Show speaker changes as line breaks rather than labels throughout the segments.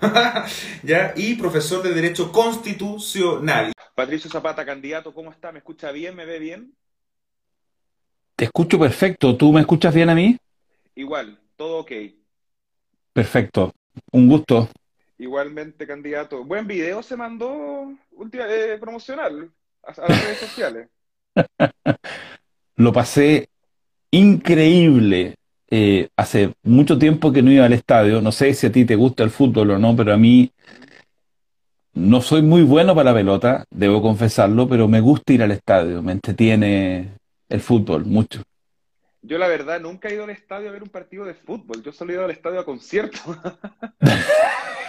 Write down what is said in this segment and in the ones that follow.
¿Ya? Y profesor de Derecho Constitucional.
Patricio Zapata, candidato, ¿cómo está? ¿Me escucha bien? ¿Me ve bien?
Te escucho perfecto. ¿Tú me escuchas bien a mí?
Igual, todo ok.
Perfecto. Un gusto.
Igualmente, candidato. Buen video se mandó última, eh, promocional a, a las redes sociales.
Lo pasé increíble. Eh, hace mucho tiempo que no iba al estadio. No sé si a ti te gusta el fútbol o no, pero a mí no soy muy bueno para la pelota, debo confesarlo, pero me gusta ir al estadio. Me entretiene el fútbol mucho.
Yo la verdad nunca he ido al estadio a ver un partido de fútbol. Yo solo he ido al estadio a conciertos.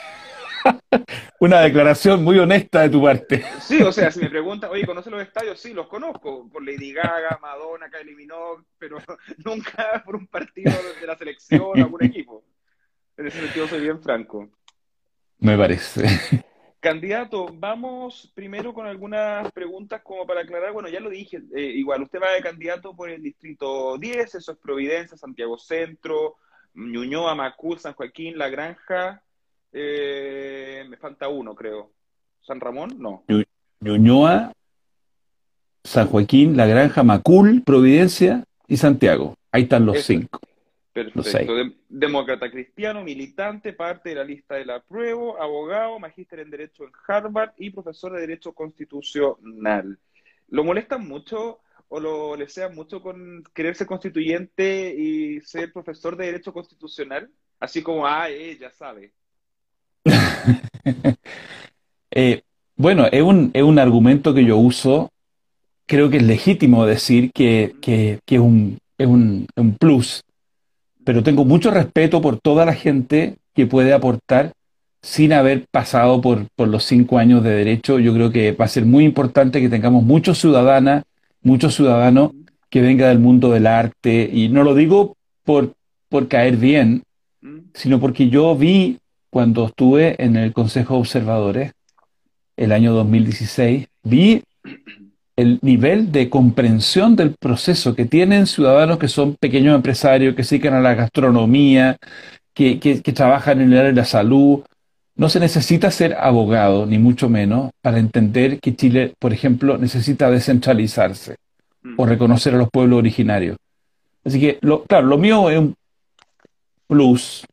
Una declaración muy honesta de tu parte.
Sí, o sea, si me preguntan, oye, ¿conoces los estadios? Sí, los conozco. Por Lady Gaga, Madonna, Kylie Minogue, pero nunca por un partido de la selección o algún equipo. En ese sentido soy bien franco.
Me parece.
Candidato, vamos primero con algunas preguntas como para aclarar. Bueno, ya lo dije, eh, igual, usted va de candidato por el distrito 10, eso es Providencia, Santiago Centro, Ñuñoa, Macul, San Joaquín, La Granja. Eh, me falta uno, creo. ¿San Ramón? No.
Ñuñoa, San Joaquín, La Granja, Macul, Providencia y Santiago. Ahí están los
Eso.
cinco.
Perfecto. Dem- demócrata cristiano, militante, parte de la lista del apruebo, abogado, magíster en Derecho en Harvard y profesor de Derecho Constitucional. ¿Lo molestan mucho o lo desean mucho con querer ser constituyente y ser profesor de Derecho Constitucional? Así como, ah, ella sabe.
Eh, bueno, es un, es un argumento que yo uso. Creo que es legítimo decir que, que- que es un, es un, un plus, pero tengo mucho respeto por toda la gente que puede aportar sin haber pasado por, por los cinco años de derecho. Yo creo que va a ser muy importante que tengamos muchos ciudadanas, muchos ciudadanos que vengan del mundo del arte, y no lo digo por, por caer bien,
¿Mm?
sino porque yo vi cuando estuve en el Consejo de Observadores el año 2016, vi el nivel de comprensión del proceso que tienen ciudadanos que son pequeños empresarios, que se dedican a la gastronomía, que, que- que trabajan en el área de la salud. No se necesita ser abogado, ni mucho menos, para entender que Chile, por ejemplo, necesita descentralizarse
Mm.
o reconocer a los pueblos originarios. Así que, lo, claro, lo mío es un plus,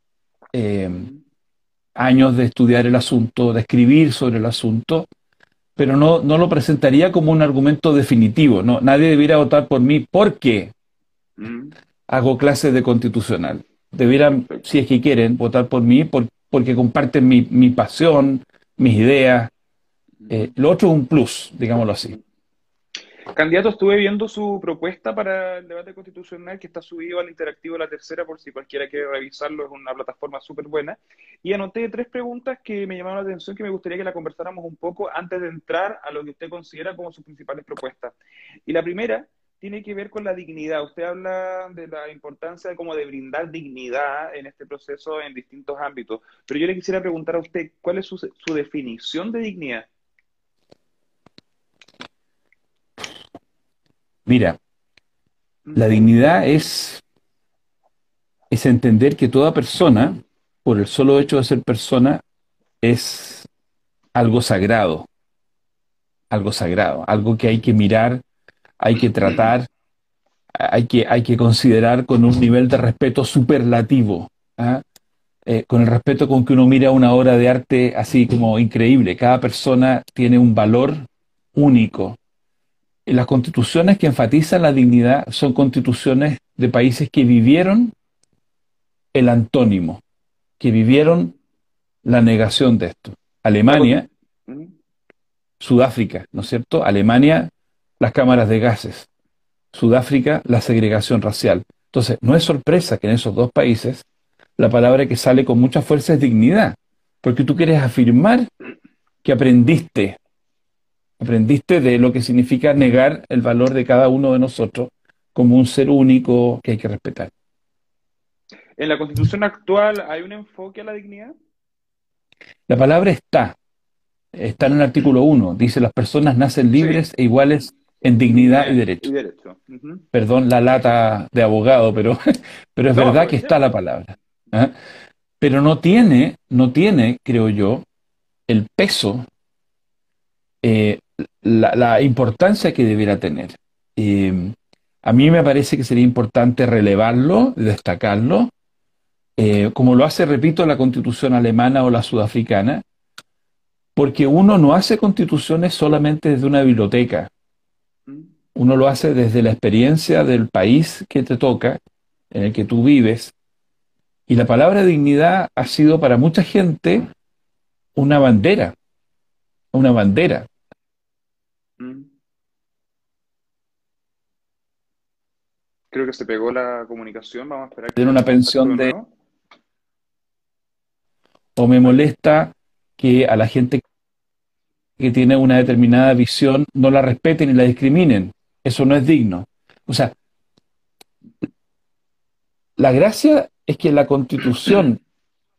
eh, años de estudiar el asunto, de escribir sobre el asunto, pero no, no lo presentaría como un argumento definitivo. No, nadie debiera votar por mí porque
Mm.
hago clases de constitucional. Debieran, si es que quieren, votar por mí por- porque comparten mi, mi pasión, mis ideas. Eh, lo otro es un plus, digámoslo así.
Candidato, estuve viendo su propuesta para el debate constitucional que está subido al interactivo la tercera por si cualquiera quiere revisarlo, es una plataforma súper buena. Y anoté tres preguntas que me llamaron la atención que me gustaría que la conversáramos un poco antes de entrar a lo que usted considera como sus principales propuestas. Y la primera tiene que ver con la dignidad. Usted habla de la importancia de como de brindar dignidad en este proceso en distintos ámbitos. Pero yo le quisiera preguntar a usted, ¿cuál es su definición de dignidad?
Mira, la dignidad es, es entender que toda persona, por el solo hecho de ser persona, es algo sagrado, algo sagrado, algo que hay que mirar, hay que tratar, hay que, hay que considerar con un nivel de respeto superlativo, ¿ah? Eh, con el respeto con que uno mira una obra de arte así como increíble. Cada persona tiene un valor único. Las constituciones que enfatizan la dignidad son constituciones de países que vivieron el antónimo, que vivieron la negación de esto. Alemania. Sudáfrica, ¿no es cierto? Alemania, las cámaras de gases. Sudáfrica, la segregación racial. Entonces, no es sorpresa que en esos dos países la palabra que sale con mucha fuerza es dignidad, porque tú quieres afirmar que aprendiste, aprendiste de lo que significa negar el valor de cada uno de nosotros como un ser único que hay que respetar.
¿En la constitución actual hay un enfoque a la dignidad?
La palabra está, está en el artículo 1, dice las personas nacen libres e iguales en dignidad y derecho.
Y derecho. Ujú.
Perdón la lata de abogado, pero, pero es
No,
verdad que está la palabra. ¿ah? pero no tiene, no tiene, creo yo, el peso, eh, la, importancia que debiera tener. Eh, a mí me parece que sería importante relevarlo, destacarlo, eh, como lo hace, repito, la constitución alemana o la sudafricana, porque uno no hace constituciones solamente desde una biblioteca, uno lo hace desde la experiencia del país que te toca, en el que tú vives, y la palabra dignidad ha sido para mucha gente una bandera, una bandera. Mm.
Creo que se pegó la comunicación, vamos a esperar.
Tener una pensión de... O me molesta que a la gente que tiene una determinada visión no la respeten y la discriminen. Eso no es digno. O sea, la gracia es que la constitución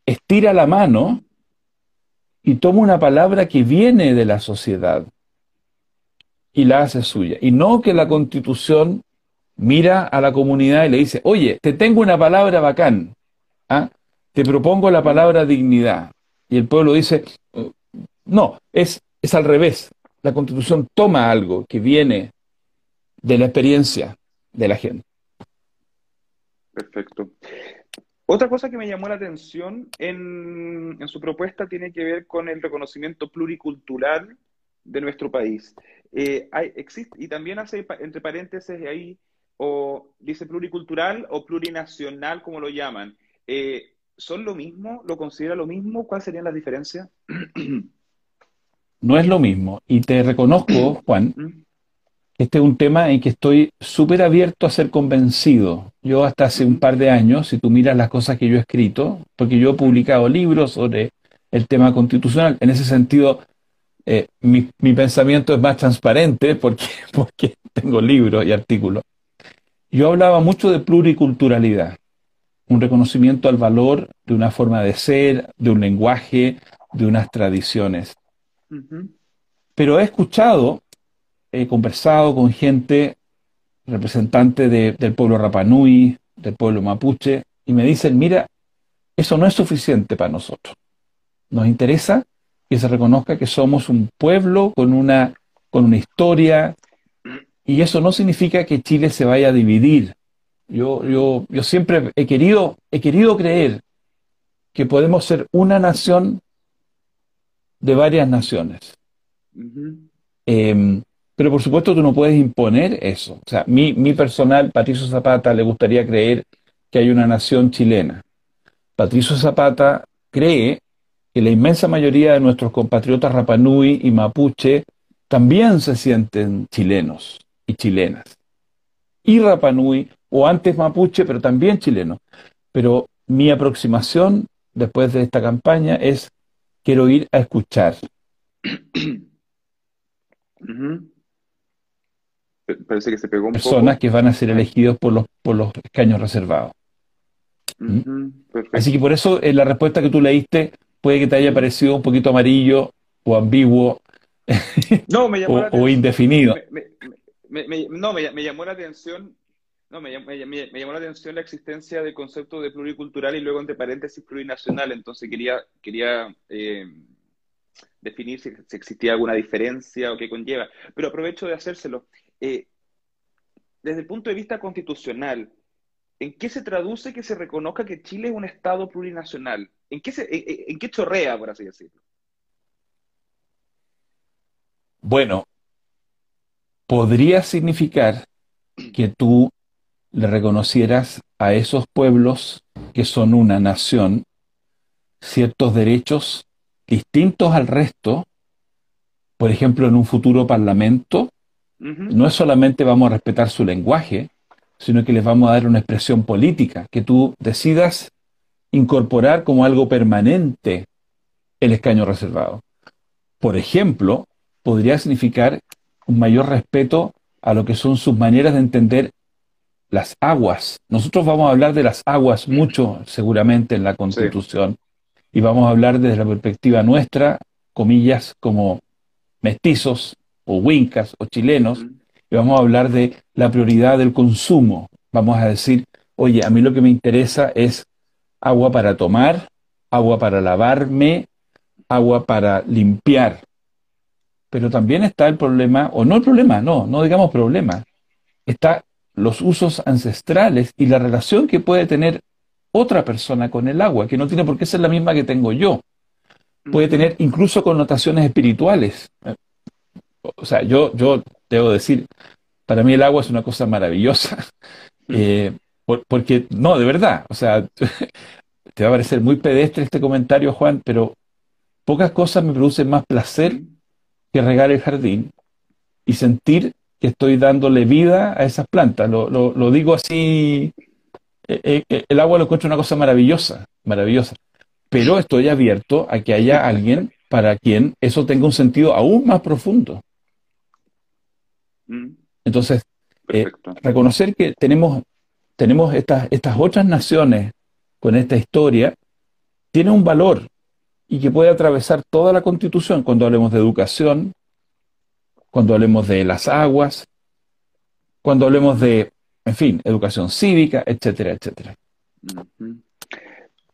estira la mano y toma una palabra que viene de la sociedad y la hace suya. Y no que la constitución mira a la comunidad y le dice, oye, te tengo una palabra bacán, ¿ah? te propongo la palabra dignidad. Y el pueblo dice, no, es, es al revés. La constitución toma algo que viene de la experiencia de la gente.
Perfecto. Otra cosa que me llamó la atención en, su propuesta tiene que ver con el reconocimiento pluricultural de nuestro país. Eh, existe, y también hace entre paréntesis ahí, o dice pluricultural o plurinacional, como lo llaman. Eh, ¿Son lo mismo? ¿Lo considera lo mismo? ¿Cuáles serían las diferencias?
No es lo mismo. Y te reconozco, Juan, ¿Mm? este es un tema en que estoy súper abierto a ser convencido. Yo hasta hace un par de años, si tú miras las cosas que yo he escrito, porque yo he publicado libros sobre el tema constitucional, en ese sentido eh, mi, pensamiento es más transparente porque, porque tengo libros y artículos. Yo hablaba mucho de pluriculturalidad, un reconocimiento al valor de una forma de ser, de un lenguaje, de unas tradiciones. Pero he escuchado he conversado con gente, representante del pueblo Rapanui, del pueblo mapuche, y me dicen, mira, eso no es suficiente para nosotros. Nos interesa que se reconozca que somos un pueblo con una, con una historia, y eso no significa que Chile se vaya a dividir. Yo, yo, yo siempre he querido, he querido creer que podemos ser una nación de varias naciones. Pero por supuesto tú no puedes imponer eso. O sea, mi, mi personal, Patricio Zapata, le gustaría creer que hay una nación chilena. Patricio Zapata cree que la inmensa mayoría de nuestros compatriotas Rapanui y Mapuche también se sienten chilenos y chilenas. Y Rapanui, o antes Mapuche, pero también chilenos. Pero mi aproximación después de esta campaña es, quiero ir a escuchar.
parece que se pegó un
personas que van a ser elegidos por los, por los escaños reservados. ¿Mm? Así que por eso en la respuesta que tú leíste puede que te haya parecido un poquito amarillo o ambiguo
no, me llamó
o, indefinido.
no, me, llamó la atención no, me, llamó la atención la existencia del concepto de pluricultural y luego entre paréntesis plurinacional. Entonces quería, quería eh, definir si, existía alguna diferencia o qué conlleva. Pero aprovecho de hacérselo. Eh, desde el punto de vista constitucional, ¿en qué se traduce que se reconozca que Chile es un Estado plurinacional? ¿En qué, en qué chorrea, por así decirlo?
Bueno, podría significar que tú le reconocieras a esos pueblos que son una nación ciertos derechos distintos al resto, por ejemplo, en un futuro parlamento, no es solamente vamos a respetar su lenguaje, sino que les vamos a dar una expresión política, que tú decidas incorporar como algo permanente el escaño reservado. Por ejemplo, podría significar un mayor respeto a lo que son sus maneras de entender las aguas. Nosotros vamos a hablar de las aguas mucho, seguramente, en la Constitución, y vamos a hablar desde la perspectiva nuestra, comillas, como mestizos o wincas o chilenos, y vamos a hablar de la prioridad del consumo. Vamos a decir, oye, a mí lo que me interesa es agua para tomar, agua para lavarme, agua para limpiar. Pero también está el problema, o no el problema, no, no digamos problema, está los usos ancestrales y la relación que puede tener otra persona con el agua, que no tiene por qué ser la misma que tengo yo. Puede tener incluso connotaciones espirituales. O sea, yo, yo debo decir, para mí el agua es una cosa maravillosa. Eh, porque, no, de verdad, o sea, te va a parecer muy pedestre este comentario, Juan, pero pocas cosas me producen más placer que regar el jardín y sentir que estoy dándole vida a esas plantas. Lo, lo, digo así, eh, eh, el agua lo encuentro una cosa maravillosa, maravillosa, pero estoy abierto a que haya alguien para quien eso tenga un sentido aún más profundo. Entonces, eh, reconocer que tenemos, tenemos estas, estas otras naciones con esta historia, tiene un valor y que puede atravesar toda la constitución. Cuando hablemos de educación, cuando hablemos de las aguas, cuando hablemos de, en fin, educación cívica, etcétera, etcétera.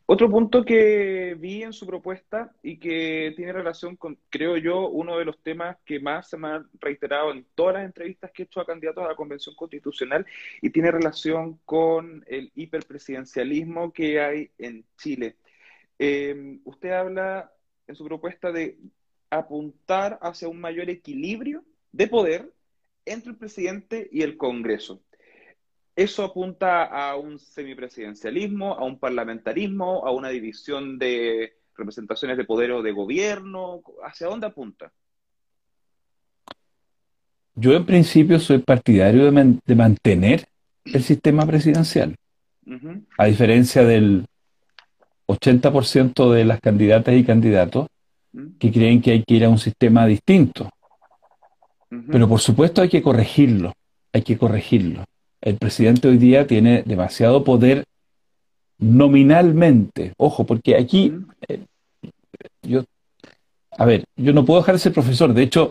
Otro punto que vi en su propuesta y que tiene relación con, creo yo, uno de los temas que más se me han reiterado en todas las entrevistas que he hecho a candidatos a la Convención Constitucional y tiene relación con el hiperpresidencialismo que hay en Chile. Eh, usted habla en su propuesta de apuntar hacia un mayor equilibrio de poder entre el presidente y el Congreso. Eso apunta a un semipresidencialismo, a un parlamentarismo, a una división de representaciones de poder o de gobierno. ¿Hacia dónde apunta?
Yo en principio soy partidario de, mantener el sistema presidencial. A diferencia del 80% de las candidatas y candidatos que creen que hay que ir a un sistema distinto. Pero por supuesto hay que corregirlo, hay que corregirlo el presidente hoy día tiene demasiado poder nominalmente. Ojo, porque aquí eh, yo, a ver, yo no puedo dejar de ser profesor. De hecho,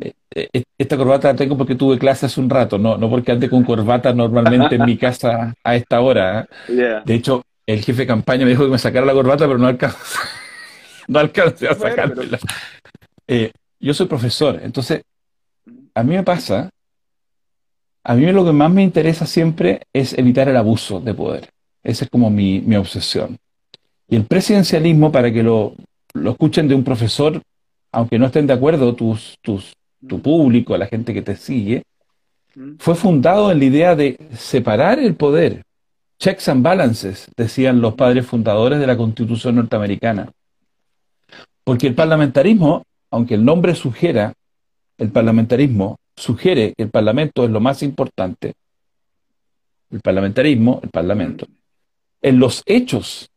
eh, eh, esta corbata la tengo porque tuve clase hace un rato, no, no porque ande con corbata normalmente en mi casa a esta hora. De hecho, el jefe de campaña me dijo que me sacara la corbata, pero no alcancé, no alcancé a sacármela. yo soy profesor, entonces a mí me pasa a mí lo que más me interesa siempre es evitar el abuso de poder. Esa es como mi, obsesión. Y el presidencialismo, para que lo, escuchen de un profesor, aunque no estén de acuerdo tus, tus, tu público, la gente que te sigue, fue fundado en la idea de separar el poder. Checks and balances, decían los padres fundadores de la Constitución norteamericana. Porque el parlamentarismo, aunque el nombre sugiera, el parlamentarismo sugiere que el Parlamento es lo más importante, el parlamentarismo, el Parlamento, en los hechos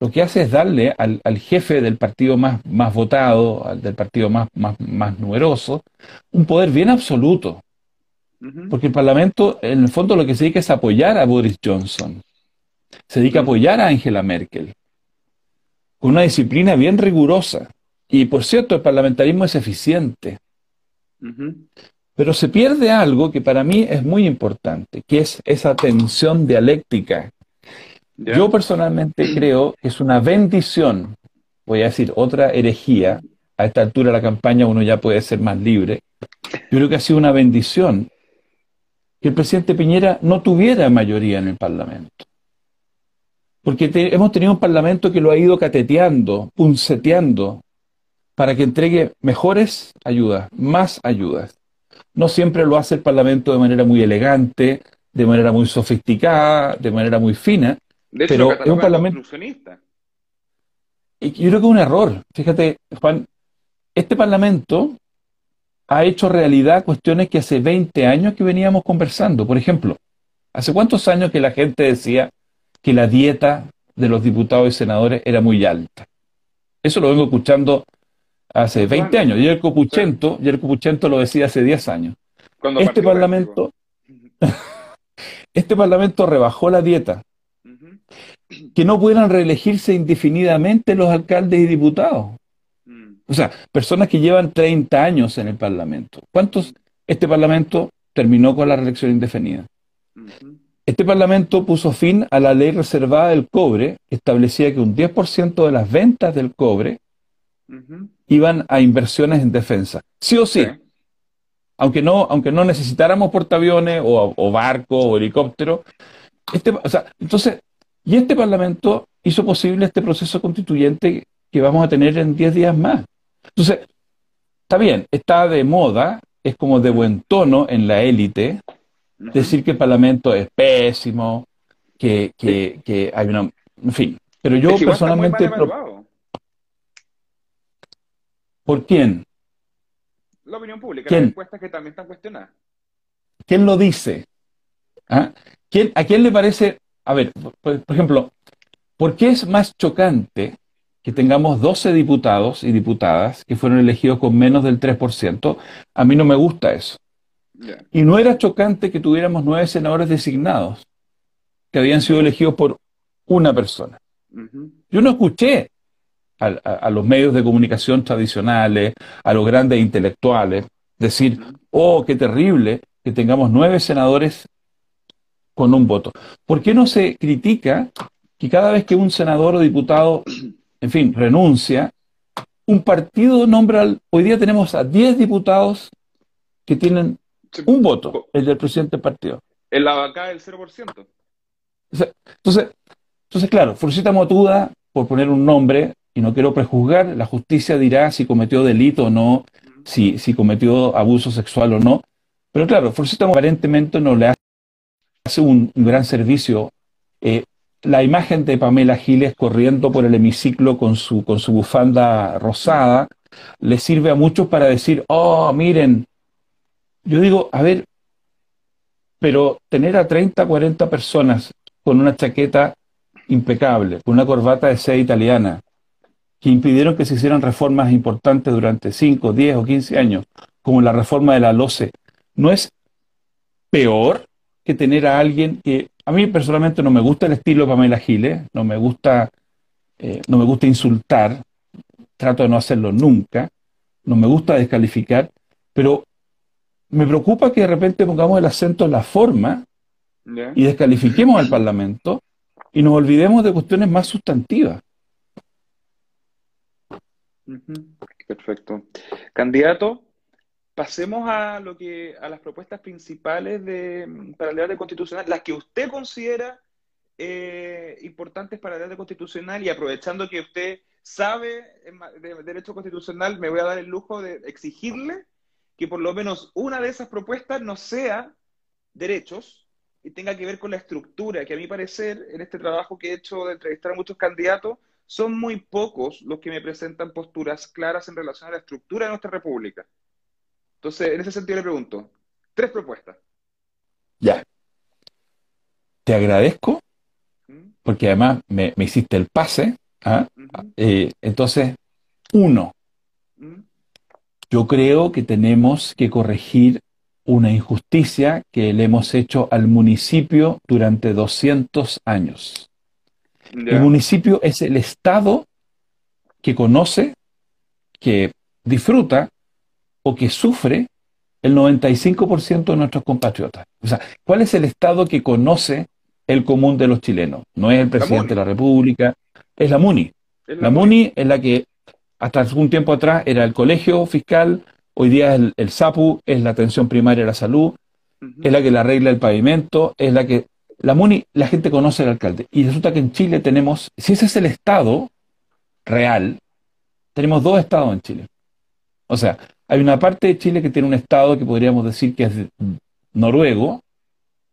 lo que hace es darle al, jefe del partido más, más votado, al del partido más, más, numeroso, un poder bien absoluto. Porque el Parlamento, en el fondo, lo que se dedica es apoyar a Boris Johnson. Se dedica a apoyar a Angela Merkel. Con una disciplina bien rigurosa. Y por cierto, el parlamentarismo es eficiente. Pero se pierde algo que para mí es muy importante, que es esa tensión dialéctica. Yo personalmente creo que es una bendición, voy a decir otra herejía, a esta altura de la campaña uno ya puede ser más libre. Yo creo que ha sido una bendición que el presidente Piñera no tuviera mayoría en el Parlamento. Porque hemos tenido un Parlamento que lo ha ido cateteando, punceteando, para que entregue mejores ayudas, más ayudas. No siempre lo hace el Parlamento de manera muy elegante, de manera muy sofisticada, de manera muy fina. pero es un Parlamento. Y yo creo que es un error. Fíjate, Juan, este Parlamento ha hecho realidad cuestiones que hace 20 años que veníamos conversando. Por ejemplo, ¿hace cuántos años que la gente decía que la dieta de los diputados y senadores era muy alta? Eso lo vengo escuchando hace 20 años. Y el Copuchento, y el Copuchento lo decía hace 10 años. este parlamento, este parlamento rebajó la dieta. Que no pudieran reelegirse indefinidamente los alcaldes y diputados. Mm. O sea, personas que llevan 30 años en el parlamento. ¿Cuántos este parlamento terminó con la reelección indefinida? Este Parlamento puso fin a la ley reservada del cobre, que establecía que un 10% de las ventas del cobre. Iban a inversiones en defensa. Sí o sí.
Sí.
Aunque no, aunque no necesitáramos portaaviones o, o barco o helicóptero. Este, o sea, entonces, y este Parlamento hizo posible este proceso constituyente que vamos a tener en 10 días más. Entonces, está bien, está de moda, es como de buen tono en la élite decir que el Parlamento es pésimo, que, que, que hay una... En fin, pero yo
Es que igual está muy mal
personalmente... ¿Por quién?
La opinión pública,
¿Quién?
las encuestas que también están cuestionadas.
¿Quién lo dice? ¿Ah? ¿Quién- ¿A quién le parece? A ver, por, por ejemplo, ¿por qué es más chocante que tengamos 12 diputados y diputadas que fueron elegidos con menos del 3%? A mí no me gusta eso. Y no era chocante que tuviéramos nueve senadores designados que habían sido elegidos por una persona. Yo no escuché a, a- a los medios de comunicación tradicionales, a los grandes intelectuales, decir, oh, qué terrible que tengamos nueve senadores con un voto. ¿Por qué no se critica que cada vez que un senador o diputado, en fin, renuncia, un partido nombra, al- hoy día tenemos a 10 diputados que tienen un voto, el del presidente del partido.
En la vaca del 0%.
Entonces, entonces, claro, Fursita Motuda, por poner un nombre, y no quiero prejuzgar, la justicia dirá si cometió delito o no, si, si cometió abuso sexual o no. Pero claro, Fursita aparentemente no le hace un gran servicio. Eh, la imagen de Pamela Giles corriendo por el hemiciclo con su, con su bufanda rosada le sirve a muchos para decir, oh, miren, yo digo, a ver, pero tener a 30, 40 personas con una chaqueta impecable, con una corbata de seda italiana, que impidieron que se hicieran reformas importantes durante 5, 10 o 15 años, como la reforma de la LOCE, ¿no es peor que tener a alguien que a mí personalmente no me gusta el estilo Pamela Giles, no me gusta, eh, no me gusta insultar, trato de no hacerlo nunca, no me gusta descalificar, pero me preocupa que de repente pongamos el acento en la forma y descalifiquemos al Parlamento y nos olvidemos de cuestiones más sustantivas.
Perfecto. Candidato, pasemos a lo que a las propuestas principales de, para el debate constitucional, las que usted considera eh, importantes para el debate constitucional y aprovechando que usted sabe ma- de derecho constitucional, me voy a dar el lujo de exigirle que por lo menos una de esas propuestas no sea derechos y tenga que ver con la estructura, que a mi parecer, en este trabajo que he hecho de entrevistar a muchos candidatos, son muy pocos los que me presentan posturas claras en relación a la estructura de nuestra república. Entonces, en ese sentido le pregunto, tres propuestas.
Ya. Te agradezco
¿Mm?
porque además me, me hiciste el pase. ¿ah? Eh, entonces, uno,
¿Mm?
yo creo que tenemos que corregir una injusticia que le hemos hecho al municipio durante 200 años. El municipio es el Estado que conoce, que disfruta o que sufre el 95% de nuestros compatriotas. O sea, ¿cuál es el Estado que conoce el común de los chilenos? No es el presidente de la República, es la MUNI.
Es
La MUNI es la que hasta algún tiempo atrás era el colegio fiscal, hoy día es el, el SAPU, es la atención primaria de la salud, es la que le arregla el pavimento, es la que... La MUNI, la gente conoce al alcalde. Y resulta que en Chile tenemos, si ese es el Estado real, tenemos dos estados en Chile. O sea, hay una parte de Chile que tiene un estado que podríamos decir que es de- noruego,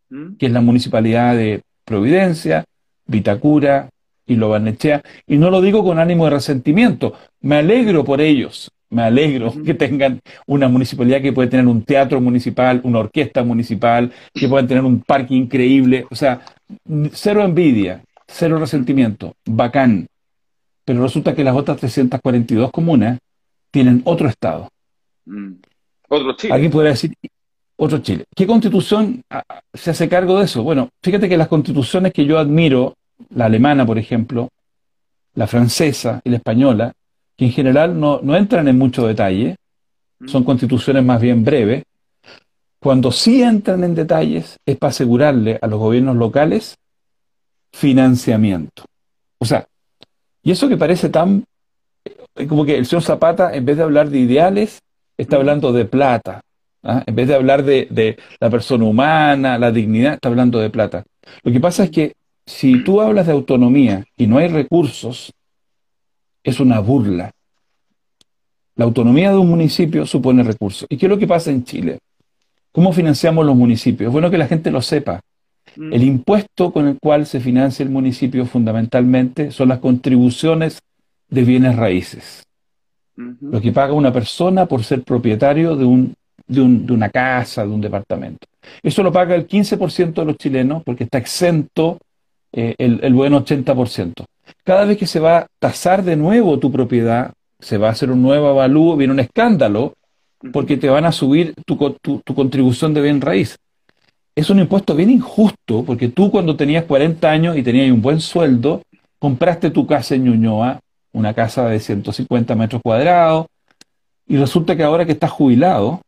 ¿Mm?
que es la municipalidad de Providencia, Vitacura y Lobarnechea. Y no lo digo con ánimo de resentimiento, me alegro por ellos, me alegro que tengan una municipalidad que puede tener un teatro municipal, una orquesta municipal, que puedan tener un parque increíble. O sea, cero envidia, cero resentimiento, bacán. Pero resulta que las otras 342 comunas tienen otro estado.
Mm. Otro Chile.
Alguien podría decir, otro Chile. ¿Qué constitución se hace cargo de eso? Bueno, fíjate que las constituciones que yo admiro, la alemana, por ejemplo, la francesa y la española, que en general no, no entran en mucho detalle,
Mm.
son constituciones más bien breves, Cuando sí entran en detalles es para asegurarle a los gobiernos locales financiamiento. O sea, y eso que parece tan eh, como que el señor Zapata, en vez de hablar de ideales, está hablando de plata. ¿ah? En vez de hablar de, de, la persona humana, la dignidad, está hablando de plata. Lo que pasa es que si tú hablas de autonomía y no hay recursos, es una burla. La autonomía de un municipio supone recursos. ¿Y qué es lo que pasa en Chile? ¿Cómo financiamos los municipios? Es bueno que la gente lo sepa. El impuesto con el cual se financia el municipio fundamentalmente son las contribuciones de bienes raíces. Lo que paga una persona por ser propietario de, un, de, un, de una casa, de un departamento. Eso lo paga el 15% de los chilenos porque está exento eh, el, el, buen 80%. Cada vez que se va a tasar de nuevo tu propiedad, se va a hacer un nuevo avalúo, viene un escándalo, porque te van a subir tu, tu, tu contribución de bien raíz. Es un impuesto bien injusto, porque tú cuando tenías 40 años y tenías un buen sueldo, compraste tu casa en Ñuñoa, una casa de 150 metros cuadrados, y resulta que ahora que estás jubilado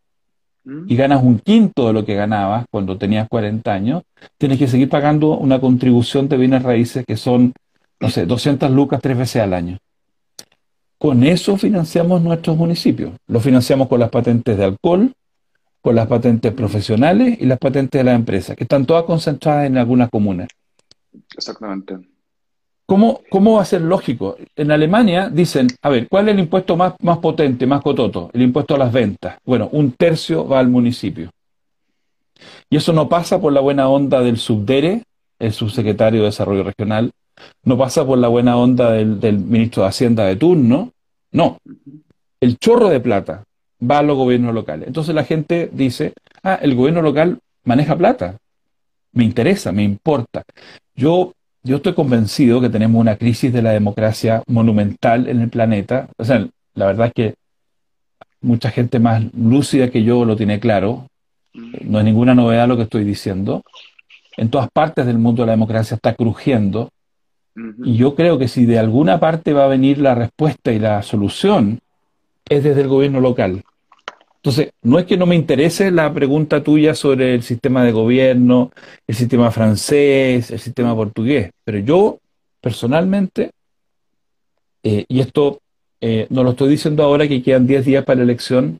y ganas un quinto de lo que ganabas cuando tenías 40 años, tienes que seguir pagando una contribución de bienes raíces que son, no sé, 200 lucas tres veces al año. Con eso financiamos nuestros municipios. Lo financiamos con las patentes de alcohol, con las patentes profesionales y las patentes de las empresas, que están todas concentradas en algunas comunas.
Exactamente.
¿Cómo, ¿Cómo va a ser lógico? En Alemania dicen, a ver, ¿cuál es el impuesto más, más potente, más cototo? El impuesto a las ventas. Bueno, un tercio va al municipio. Y eso no pasa por la buena onda del subdere, el subsecretario de Desarrollo Regional, no pasa por la buena onda del, ministro de Hacienda de turno, no. El chorro de plata va a los gobiernos locales. Entonces la gente dice, ah, el gobierno local maneja plata. Me interesa, me importa. Yo yo estoy convencido que tenemos una crisis de la democracia monumental en el planeta. O sea, la verdad es que mucha gente más lúcida que yo lo tiene claro. No es ninguna novedad lo que estoy diciendo. En todas partes del mundo la democracia está crujiendo. Y yo creo que si de alguna parte va a venir la respuesta y la solución, es desde el gobierno local. Entonces, no es que no me interese la pregunta tuya sobre el sistema de gobierno, el sistema francés, el sistema portugués, pero yo personalmente, eh, y esto eh, no lo estoy diciendo ahora que quedan 10 días para la elección,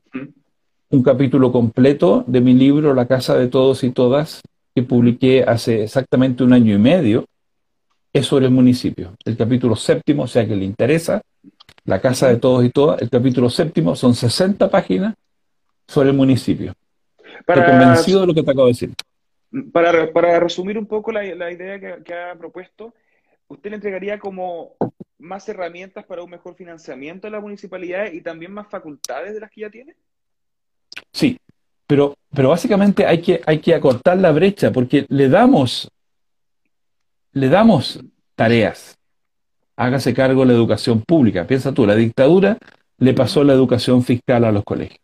un capítulo completo de mi libro La Casa de Todos y Todas, que publiqué hace exactamente un año y medio, es sobre el municipio. El capítulo séptimo, o sea que le interesa, La Casa de Todos y Todas, el capítulo séptimo son 60 páginas sobre el municipio. Para, Estoy convencido de lo que te acabo de decir.
Para, para resumir un poco la, la idea que, que, ha propuesto, ¿usted le entregaría como más herramientas para un mejor financiamiento de la municipalidad y también más facultades de las que ya tiene?
Sí, pero, pero básicamente hay que, hay que acortar la brecha porque le damos, le damos tareas. Hágase cargo de la educación pública. Piensa tú, la dictadura le pasó la educación fiscal a los colegios.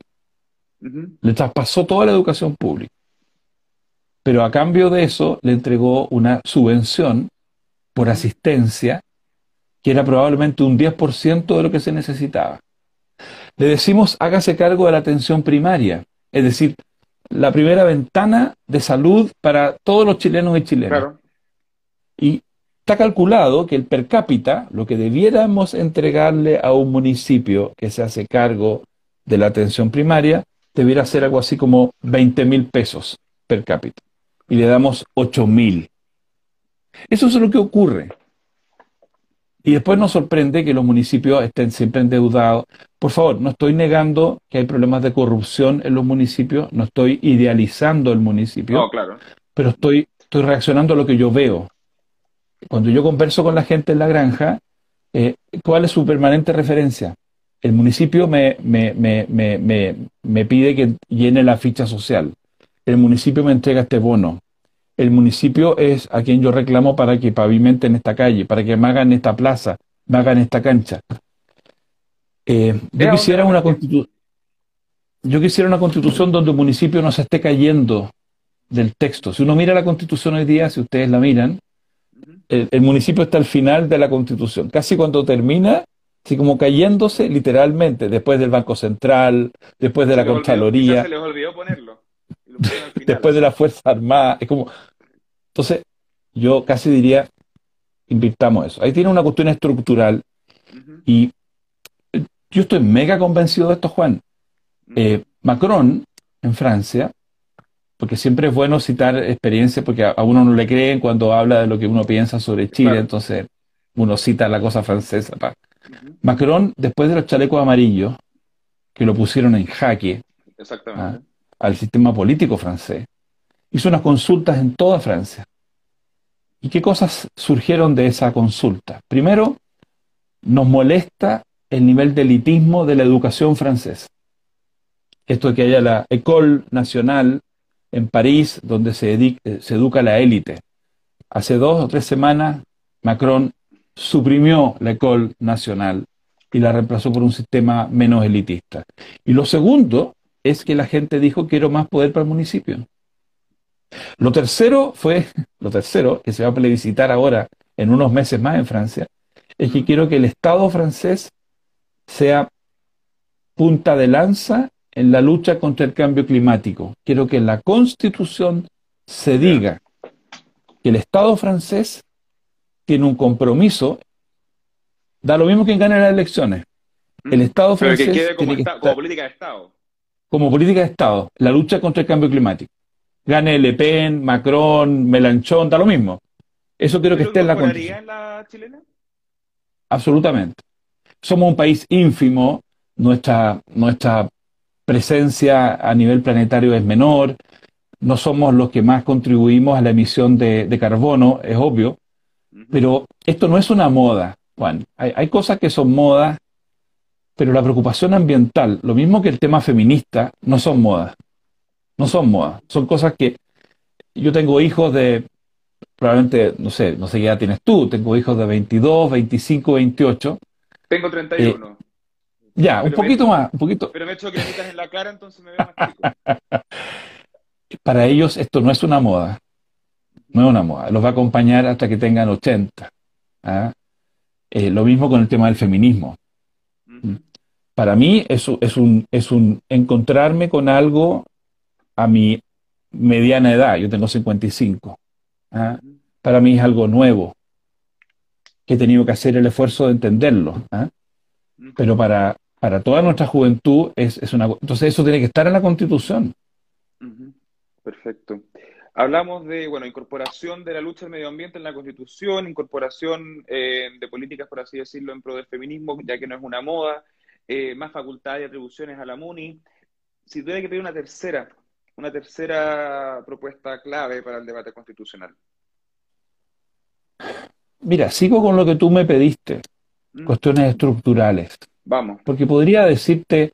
Le traspasó toda la educación pública. Pero a cambio de eso le entregó una subvención por asistencia que era probablemente un 10% de lo que se necesitaba. Le decimos hágase cargo de la atención primaria, es decir, la primera ventana de salud para todos los chilenos y chilenas. Claro. Y está calculado que el per cápita, lo que debiéramos entregarle a un municipio que se hace cargo de la atención primaria, debiera ser algo así como 20 mil pesos per cápita. Y le damos 8 mil. Eso es lo que ocurre. Y después nos sorprende que los municipios estén siempre endeudados. Por favor, no estoy negando que hay problemas de corrupción en los municipios, no estoy idealizando el municipio,
no, claro.
pero estoy, estoy reaccionando a lo que yo veo. Cuando yo converso con la gente en la granja, eh, ¿cuál es su permanente referencia? el municipio me, me, me, me, pide que llene la ficha social. El municipio me entrega este bono. El municipio es a quien yo reclamo para que pavimenten esta calle, para que me hagan esta plaza, me hagan esta cancha. Eh, yo quisiera una constitución. Yo quisiera una constitución donde el municipio no se esté cayendo del texto. Si uno mira la constitución hoy día, si ustedes la miran, el, el municipio está al final de la constitución. Casi cuando termina, así como cayéndose literalmente, después del Banco Central, después de se la Contraloría.
se les olvidó ponerlo.
después de la Fuerza Armada. Es como. Entonces, yo casi diría, invirtamos eso. Ahí tiene una cuestión estructural y yo estoy mega convencido de esto, Juan. Eh, Macron, en Francia, porque siempre es bueno citar experiencias, porque a, uno no le creen cuando habla de lo que uno piensa sobre Chile, entonces uno cita la cosa francesa. Macron, después de los chalecos amarillos, que lo pusieron en jaque ¿ah? al sistema político francés, hizo unas consultas en toda Francia. ¿Y qué cosas surgieron de esa consulta? Primero, nos molesta el nivel de elitismo de la educación francesa. Esto de que haya la École Nationale en París, donde se, eh, se educa la élite. Hace dos o tres semanas, Macron suprimió la École Nationale y la reemplazó por un sistema menos elitista. Y lo segundo es que la gente dijo quiero más poder para el municipio. Lo tercero fue, lo tercero, que se va a plebiscitar ahora en unos meses más en Francia, es que quiero que el Estado francés sea punta de lanza en la lucha contra el cambio climático. Quiero que en la Constitución se diga que el Estado francés tiene un compromiso, da lo mismo que gane las elecciones. El mm. Estado francés
que como, como política de Estado.
Como política de Estado, la lucha contra el cambio climático. Gane Le Pen, Macron, Melanchón, da lo mismo. Eso quiero que esté en la Constitución.
en la chilena?
Absolutamente. Somos un país ínfimo, nuestra, nuestra presencia a nivel planetario es menor, no somos los que más contribuimos a la emisión de, carbono, es obvio, pero esto no es una moda, Juan. Hay, cosas que son modas, pero la preocupación ambiental, lo mismo que el tema feminista, no son modas. No son modas. Son cosas que yo tengo hijos de, probablemente, no sé, no sé qué edad tienes tú, tengo hijos de 22, 25, 28.
Tengo 31.
Ya, un poquito más, un poquito.
Pero me he hecho cremitas en la cara, entonces me veo más chico.
Para ellos esto no es una moda, no es una moda. Los va a acompañar hasta que tengan 80. ¿ah? Eh, lo mismo con el tema del feminismo. Mm. Para mí eso es un, es un encontrarme con algo a mi mediana edad. Yo tengo 55. ¿ah? Para mí es algo nuevo que he tenido que hacer el esfuerzo de entenderlo. ¿ah? Pero para, para toda nuestra juventud es, es, una... Entonces eso tiene que estar en la Constitución.
Perfecto. Hablamos de, bueno, incorporación de la lucha del medio ambiente en la Constitución, incorporación eh, de políticas, por así decirlo, en pro del feminismo, ya que no es una moda, eh, más facultades y atribuciones a la MUNI. Si tuviera que pedir una tercera, una tercera propuesta clave para el debate constitucional.
Mira, sigo con lo que tú me pediste. Cuestiones estructurales.
Vamos.
Porque podría decirte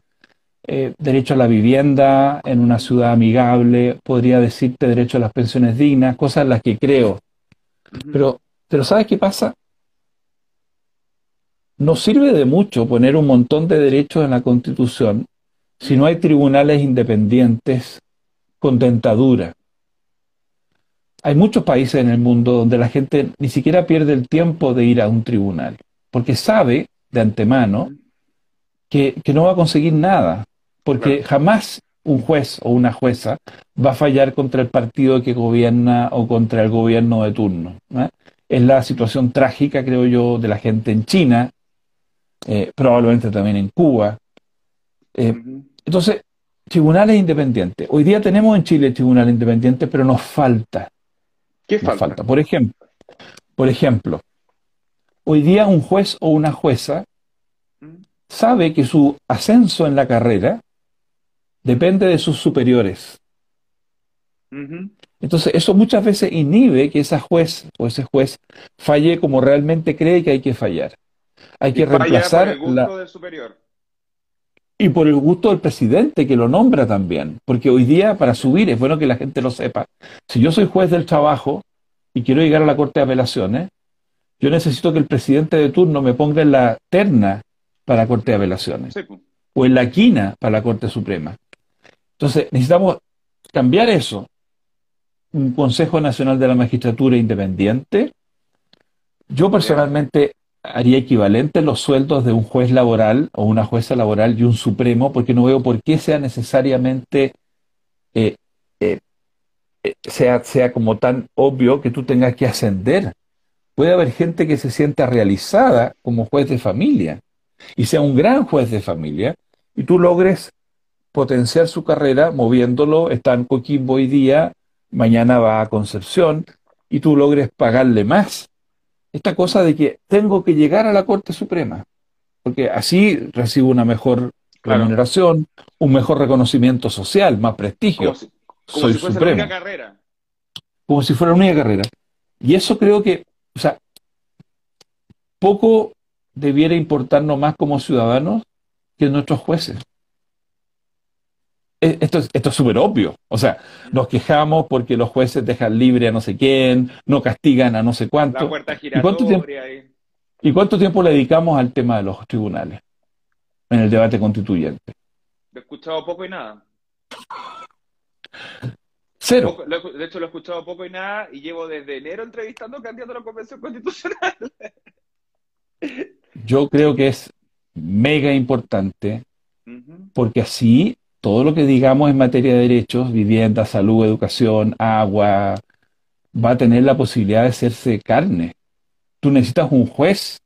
eh, derecho a la vivienda en una ciudad amigable, podría decirte derecho a las pensiones dignas, cosas en las que creo. Pero, pero ¿sabes qué pasa? No sirve de mucho poner un montón de derechos en la Constitución si no hay tribunales independientes con dentadura. Hay muchos países en el mundo donde la gente ni siquiera pierde el tiempo de ir a un tribunal, porque sabe de antemano que, no va a conseguir nada, porque jamás un juez o una jueza va a fallar contra el partido que gobierna o contra el gobierno de turno. Es la situación trágica, creo yo, de la gente en China, eh, probablemente también en Cuba. Eh, entonces, tribunales independientes. Hoy día tenemos en Chile tribunales independientes, pero nos falta.
¿Qué falta?
Por ejemplo, por ejemplo, hoy día un juez o una jueza sabe que su ascenso en la carrera depende de sus superiores. Entonces, eso muchas veces inhibe que esa juez o ese juez falle como realmente cree que hay que fallar. Hay que reemplazar
por el gusto del superior.
Y por el gusto del presidente que lo nombra también. Porque hoy día, para subir, es bueno que la gente lo sepa. Si yo soy juez del trabajo y quiero llegar a la Corte de Apelaciones, yo necesito que el presidente de turno me ponga en la terna para la Corte de Apelaciones. O en la quina para la Corte Suprema. Entonces, necesitamos cambiar eso. Un Consejo Nacional de la Magistratura independiente. Yo personalmente haría equivalente los sueldos de un juez laboral o una jueza laboral y un supremo, porque no veo por qué sea necesariamente eh, eh, eh, sea, sea como tan obvio que tú tengas que ascender. Puede haber gente que se sienta realizada como juez de familia y sea un gran juez de familia y tú logres potenciar su carrera moviéndolo, está en Coquimbo hoy día, mañana va a Concepción y tú logres pagarle más. Esta cosa de que tengo que llegar a la Corte Suprema, porque así recibo una mejor remuneración, un mejor reconocimiento social, más prestigio.
Como si, fuera una única carrera.
Como si fuera una única carrera. Y eso creo que, o sea, poco debiera importarnos más como ciudadanos que nuestros jueces. E, esto es súper obvio. O sea, nos quejamos porque los jueces dejan libre a no sé quién, no castigan a no sé cuánto. ¿Y cuánto, tiempo, ¿Y cuánto tiempo le dedicamos al tema de los tribunales en el debate constituyente?
He escuchado poco y nada.
Cero.
de hecho, lo he escuchado poco y nada y llevo desde enero entrevistando candidatos a la Convención Constitucional.
Yo creo que es mega importante porque así todo lo que digamos en materia de derechos, vivienda, salud, educación, agua, va a tener la posibilidad de hacerse carne. Tú necesitas un juez.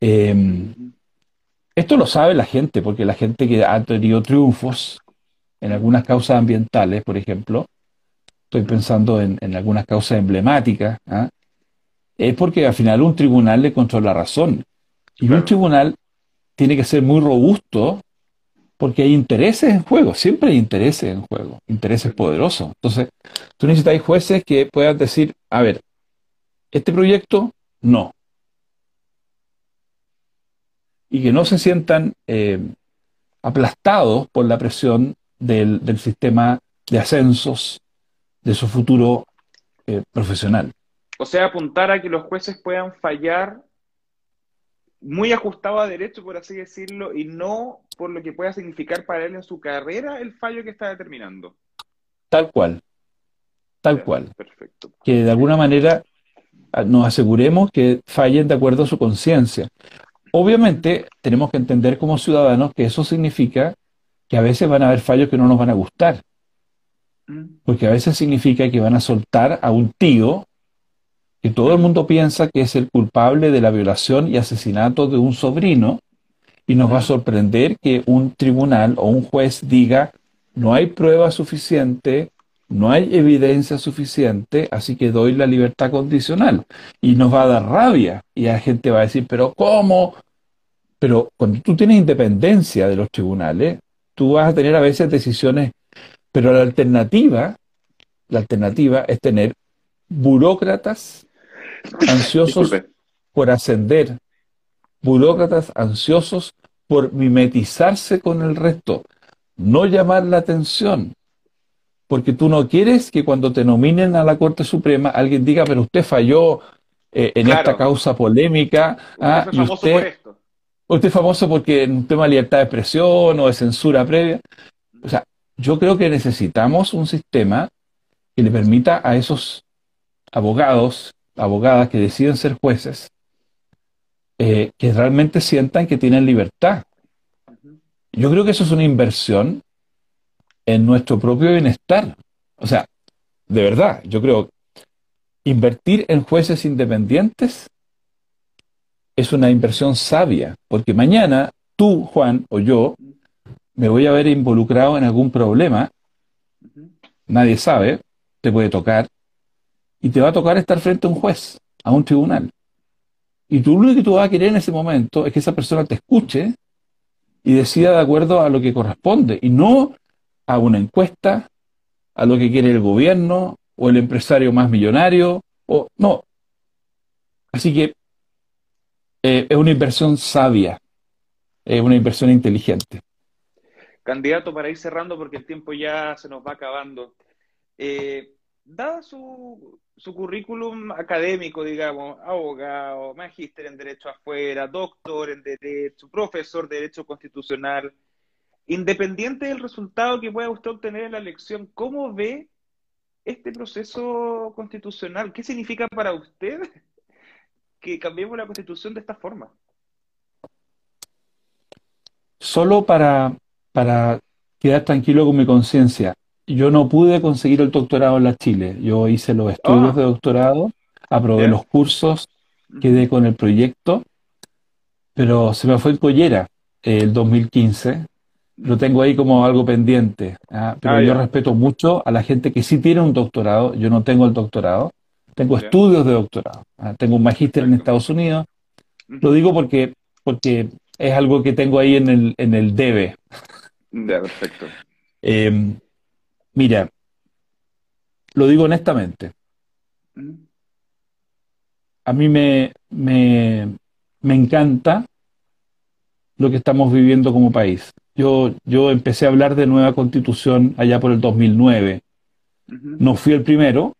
Em, esto lo sabe la gente, porque la gente que ha tenido triunfos en algunas causas ambientales, por ejemplo, estoy pensando en, algunas causas emblemáticas, ¿ah? es porque al final un tribunal le controla la razón. Y un tribunal tiene que ser muy robusto porque hay intereses en juego, siempre hay intereses en juego, intereses poderosos. Entonces, tú necesitas jueces que puedan decir, a ver, este proyecto, no. Y que no se sientan eh, aplastados por la presión del, sistema de ascensos de su futuro eh, profesional.
O sea, apuntar a que los jueces puedan fallar muy ajustado a derecho, por así decirlo, y no por lo que pueda significar para él en su carrera el fallo que está determinando.
Tal cual. Tal cual. Perfecto. Que de alguna manera ah, nos aseguremos que fallen de acuerdo a su conciencia. Obviamente tenemos que entender como ciudadanos que eso significa que a veces van a haber fallos que no nos van a gustar. Mm. Porque a veces significa que van a soltar a un tío que todo el mundo piensa que es el culpable de la violación y asesinato de un sobrino, y nos va a sorprender que un tribunal o un juez diga, no hay prueba suficiente, no hay evidencia suficiente, así que doy la libertad condicional. Y nos va a dar rabia, y la gente va a decir, pero ¿cómo? Pero cuando tú tienes independencia de los tribunales, tú vas a tener a veces decisiones, pero la alternativa, la alternativa es tener burócratas ansiosos por ascender, burócratas ansiosos por mimetizarse con el resto, no llamar la atención, porque tú no quieres que cuando te nominen a la Corte Suprema alguien diga, pero usted falló eh, en esta causa polémica. Ah, y usted, usted es famoso porque en un tema de libertad de expresión o de censura previa. O sea, yo creo que necesitamos un sistema que le permita a esos abogados abogadas que deciden ser jueces, eh, que realmente sientan que tienen libertad. Yo creo que eso es una inversión en nuestro propio bienestar. O sea, de verdad, yo creo invertir en jueces independientes es una inversión sabia, porque mañana tú, Juan, o yo, me voy a ver involucrado en algún problema, nadie sabe, te puede tocar, y te va a tocar estar frente a un juez, a un tribunal. Y tú lo único que tú vas a querer en ese momento es que esa persona te escuche y decida de acuerdo a lo que corresponde y no a una encuesta, a lo que quiere el gobierno o el empresario más millonario o no. Así que eh, es una inversión sabia, es una inversión inteligente.
Candidato, para ir cerrando porque el tiempo ya se nos va acabando. Eh, dada su, su currículum académico, digamos, abogado, magíster en Derecho afuera, doctor en Derecho, profesor de Derecho Constitucional, independiente del resultado que pueda usted obtener en la elección, ¿cómo ve este proceso constitucional? ¿Qué significa para usted que cambiemos la constitución de esta forma?
Solo para, para quedar tranquilo con mi conciencia, yo no pude conseguir el doctorado en la Chile. Yo hice los estudios
Ah,
de doctorado, aprobé los cursos, quedé con el proyecto, pero se me fue en collera el 2015. Lo tengo ahí como algo pendiente. ¿ah? Pero
Ah,
yo respeto mucho a la gente que sí tiene un doctorado. Yo no tengo el doctorado, tengo estudios de doctorado. Tengo un magíster en. Estados Unidos. Lo digo porque, porque es algo que tengo ahí en el, en el debe.
Ya, perfecto.
Eh, mira, lo digo honestamente. A mí me, me, me encanta lo que estamos viviendo como país. Yo, yo empecé a hablar de nueva constitución allá por el 2009.
ujú.
No fui el primero.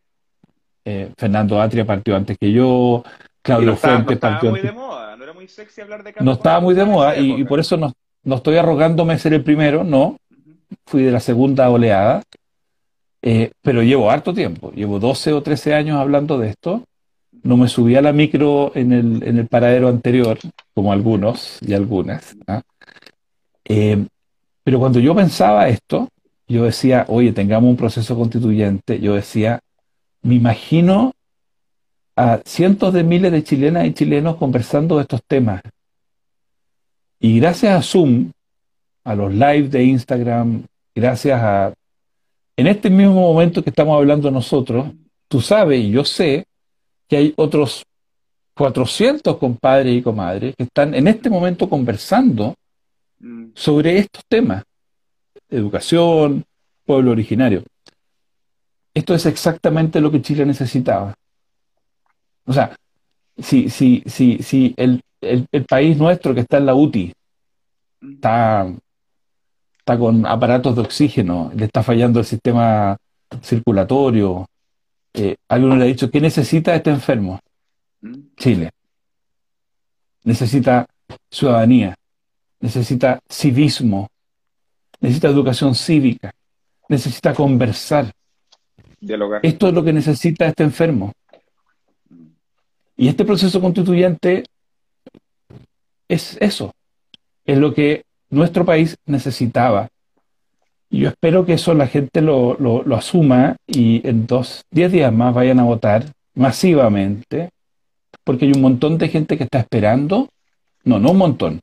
Eh, Fernando Atria partió antes que yo.
Y no
Claudio
estaba, no
Fuentes
estaba
partió
muy
antes.
de moda, no era muy sexy hablar de
No
cambio
estaba muy de moda y, y por eso no, no estoy arrogándome ser el primero, no. Fui de la segunda oleada. eh, pero llevo harto tiempo. Llevo 12 o 13 años hablando de esto. No me subí a la micro en el, en el paradero anterior, como algunos y algunas. ¿ah? Eh, pero cuando yo pensaba esto, yo decía, oye, tengamos un proceso constituyente, yo decía, me imagino a cientos de miles de chilenas y chilenos conversando de estos temas. Y gracias a Zoom, a los live de Instagram, gracias a... En este mismo momento que estamos hablando nosotros, tú sabes y yo sé que hay otros 400 compadres y comadres que están en este momento conversando
mm,
sobre estos temas, educación, pueblo originario. Esto es exactamente lo que Chile necesitaba. O sea, si, si, si, si el, el, el país nuestro que está en la UTI está, está con aparatos de oxígeno, le está fallando el sistema circulatorio, eh, alguien le ha dicho, ¿qué necesita este enfermo? Chile. Necesita ciudadanía, necesita civismo, necesita educación cívica, necesita conversar. Esto es lo que necesita este enfermo. Y este proceso constituyente es eso, es lo que nuestro país necesitaba. Y yo espero que eso la gente lo- lo asuma y en dos, diez días más vayan a votar masivamente, porque hay un montón de gente que está esperando, no, no un montón,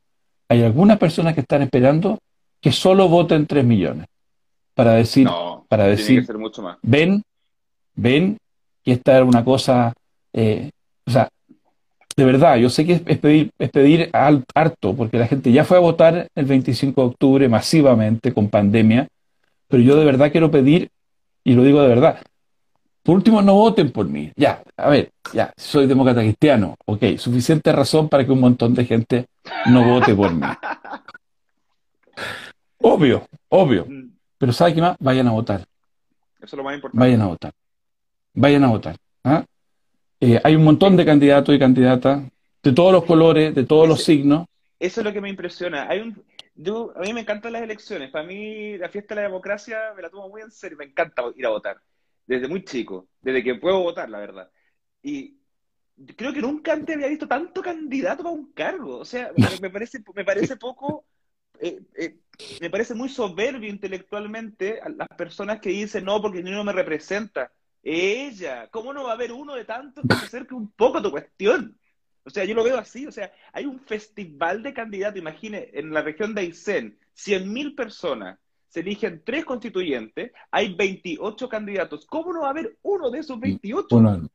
hay algunas personas que están esperando que solo voten tres millones para decir,
No,
para decir,
ser mucho más.
ven, ven que esta era una cosa, eh, o sea, de verdad, yo sé que es, es pedir, es pedir al- harto, porque la gente ya fue a votar el 25 de octubre masivamente con pandemia, pero yo de verdad quiero pedir, y lo digo de verdad, por último no voten por mí. Ya, a ver, ya, soy demócrata cristiano, ok, suficiente razón para que un montón de gente no vote por mí. Obvio, obvio,
Mm,
pero ¿sabe qué más? Vayan a votar.
Eso es lo más importante.
Vayan a votar. Vayan a votar. ¿ah? Eh, hay un montón de candidatos y candidatas de todos los colores, de todos los signos.
Eso es lo que me impresiona. Hay un, yo, a mí me encantan las elecciones. Para mí, la fiesta de la democracia me la tomo muy en serio. Me encanta ir a votar. Desde muy chico. Desde que puedo votar, la verdad. Y creo que nunca antes había visto tanto candidato para un cargo. O sea, me, me parece, me parece poco. eh, eh, me parece muy soberbio intelectualmente a las personas que dicen no, porque no me representa. Ella, ¿cómo no va a haber uno de tantos que se acerque un poco a tu cuestión? O sea, yo lo veo así, o sea, hay un festival de candidatos, imagine, en la región de Aysén, 100.000 personas, se eligen tres constituyentes, hay 28 candidatos, ¿cómo no va a haber uno de esos 28
Uno,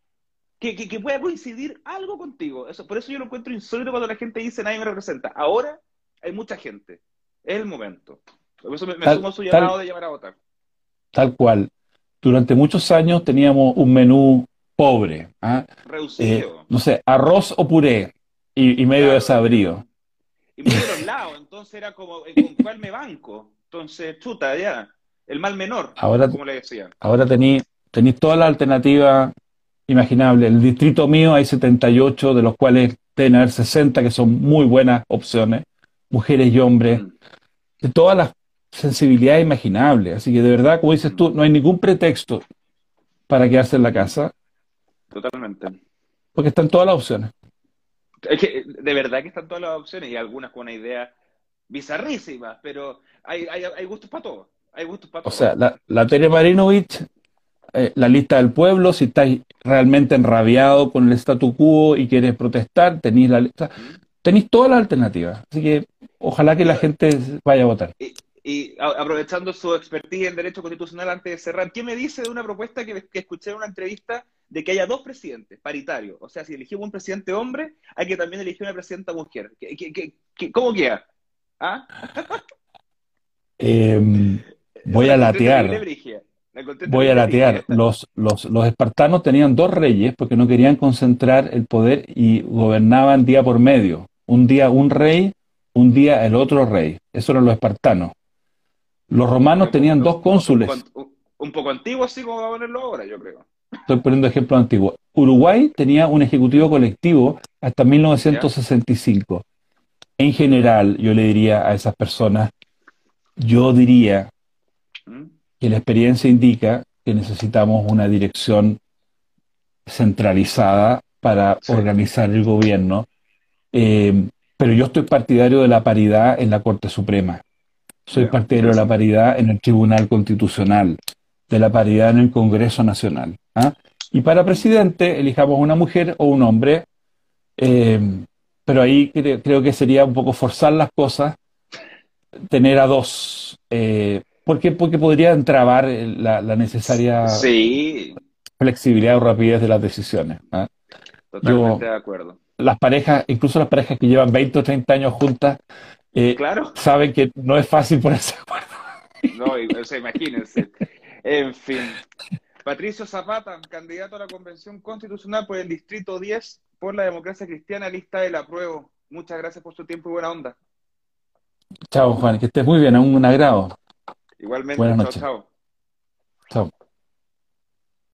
que, que, que pueda coincidir algo contigo? Eso, por eso yo lo encuentro insólito cuando la gente dice nadie me representa. Ahora hay mucha gente, es el momento. Por eso me, me
Tal-
sumo a su
tal-
llamado de llamar a votar.
tal cual. Durante muchos años teníamos un menú pobre. ¿ah? Eh,
Reducido.
no sé, arroz o puré y, y medio
Claro.
desabrido.
Y muy de los lados, entonces era como, ¿con cuál me banco? Entonces, chuta, ya, el mal menor,
Ahora,
como le decía.
ahora tenéis tenéis todas las alternativas imaginables. El distrito mío hay 78, de los cuales deben haber 60 que son muy buenas opciones, mujeres y hombres.
Mm.
de todas las sensibilidades imaginables. Así que de verdad, como dices tú, no hay ningún pretexto para quedarse en la casa,
Totalmente.
porque están todas las opciones.
Es que de verdad que están todas las opciones y algunas con una idea bizarrísima, pero hay, hay, hay gustos para todos. Hay gustos para
O sea, la, la Tere Marinovich, eh, la lista del pueblo, si estáis realmente enrabiado con el statu quo y quieres protestar, tenéis la lista, tenéis todas las alternativas. Así que ojalá que la gente vaya a votar.
Y, aprovechando su expertise en derecho constitucional antes de cerrar, ¿qué me dice de una propuesta que, que escuché en una entrevista de que haya dos presidentes paritarios? O sea, si elegimos un presidente hombre, hay que también elegir una presidenta mujer. ¿Qué, qué- qué- qué- cómo queda? ¿Ah?
Eh, voy a latear. Voy a latear. Los, los, los espartanos tenían dos reyes porque no querían concentrar el poder y gobernaban día por medio. Un día un rey, un día el otro rey. Eso eran los espartanos. Los romanos tenían dos cónsules.
Un, poco- antiguo, así como va a ponerlo ahora, yo creo.
Estoy poniendo ejemplos antiguos. Uruguay tenía un ejecutivo colectivo hasta 1965. En general, yo le diría a esas personas, yo diría
¿Mm?
que la experiencia indica que necesitamos una dirección centralizada para
Sí.
organizar el gobierno. Eh, pero yo estoy partidario de la paridad en la Corte Suprema. Soy partidario de la paridad en el Tribunal Constitucional, de la paridad en el Congreso Nacional. ¿ah? Y para presidente, elijamos una mujer o un hombre, eh, pero ahí cre- creo que sería un poco forzar las cosas, tener a dos, eh, porque, porque podría entrabar el- la, la necesaria
Sí,
flexibilidad o rapidez de las decisiones. ¿ah?
totalmente de acuerdo.
Las parejas, incluso las parejas que llevan 20 o 30 años juntas, eh,
Claro,
saben que no es fácil ponerse de acuerdo.
no, o sea, imagínense. En fin. Patricio Zapata, candidato a la Convención Constitucional por el Distrito 10 por la democracia cristiana, lista del apruebo. Muchas gracias por su tiempo y buena onda.
Chao, Juan, que estés muy bien, un agrado.
Igualmente,
Buenas
chao,
noches.
chao.